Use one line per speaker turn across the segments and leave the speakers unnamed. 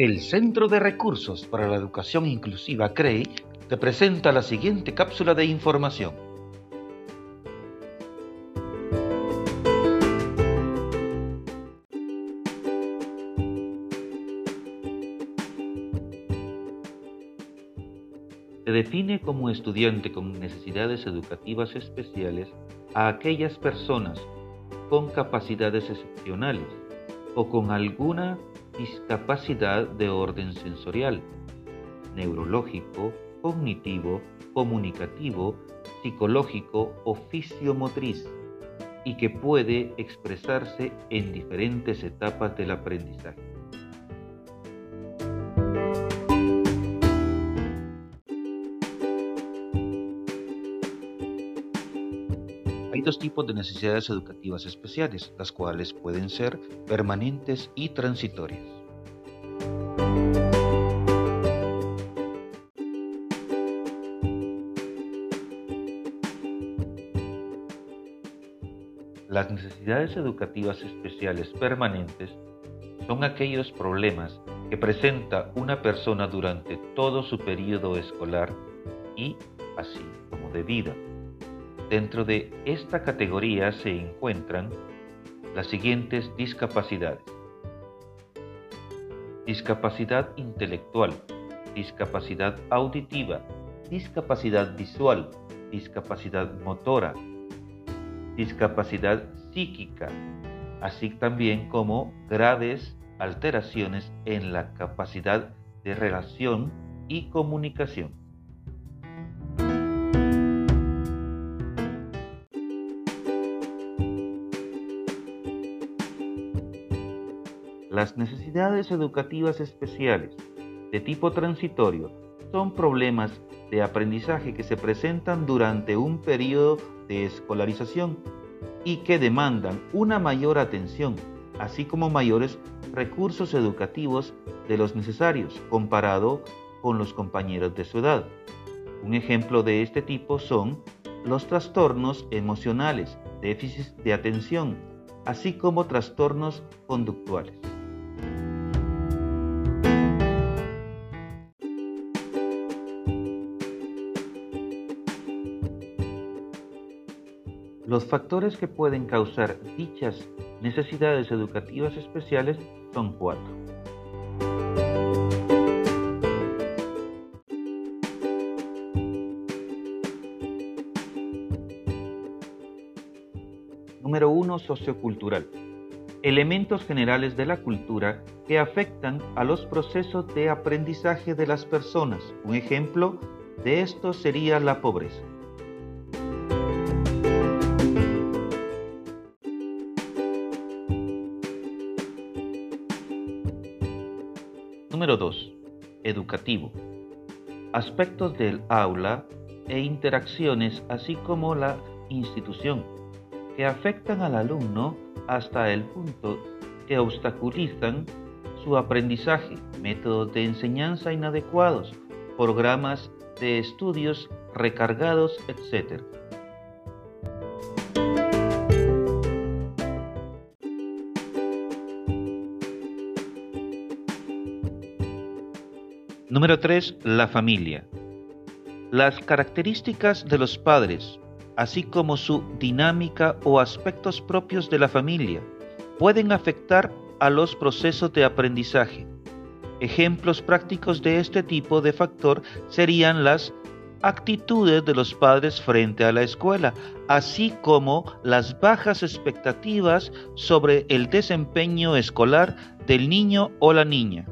El Centro de Recursos para la Educación Inclusiva CREI te presenta la siguiente cápsula de información. Se define como estudiante con necesidades educativas especiales a aquellas personas con capacidades excepcionales o con alguna discapacidad de orden sensorial, neurológico, cognitivo, comunicativo, psicológico o fisiomotriz y que puede expresarse en diferentes etapas del aprendizaje. Hay dos tipos de necesidades educativas especiales, las cuales pueden ser permanentes y transitorias. Las necesidades educativas especiales permanentes son aquellos problemas que presenta una persona durante todo su periodo escolar y así como de vida Dentro de esta categoría se encuentran las siguientes discapacidades. Discapacidad intelectual, discapacidad auditiva, discapacidad visual, discapacidad motora, discapacidad psíquica, así también como graves alteraciones en la capacidad de relación y comunicación. Las necesidades educativas especiales de tipo transitorio son problemas de aprendizaje que se presentan durante un periodo de escolarización y que demandan una mayor atención, así como mayores recursos educativos de los necesarios comparado con los compañeros de su edad. Un ejemplo de este tipo son los trastornos emocionales, déficits de atención, así como trastornos conductuales. Los factores que pueden causar dichas necesidades educativas especiales son cuatro. Número 1. Sociocultural. Elementos generales de la cultura que afectan a los procesos de aprendizaje de las personas. Un ejemplo de esto sería la pobreza. Número 2. Educativo. Aspectos del aula e interacciones, así como la institución, que afectan al alumno hasta el punto que obstaculizan su aprendizaje, métodos de enseñanza inadecuados, programas de estudios recargados, etc. Número 3. La familia. Las características de los padres, así como su dinámica o aspectos propios de la familia, pueden afectar a los procesos de aprendizaje. Ejemplos prácticos de este tipo de factor serían las actitudes de los padres frente a la escuela, así como las bajas expectativas sobre el desempeño escolar del niño o la niña.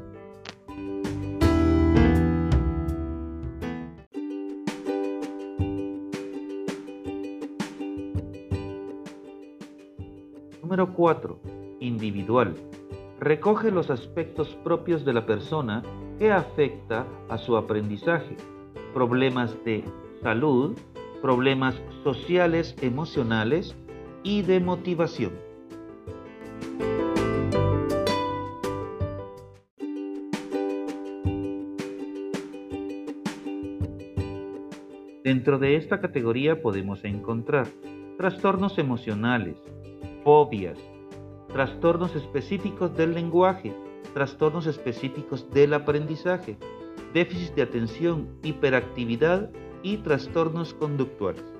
Número 4. Individual. Recoge los aspectos propios de la persona que afecta a su aprendizaje, problemas de salud, problemas sociales, emocionales y de motivación. Dentro de esta categoría podemos encontrar trastornos emocionales, fobias, trastornos específicos del lenguaje, trastornos específicos del aprendizaje, déficit de atención, hiperactividad y trastornos conductuales.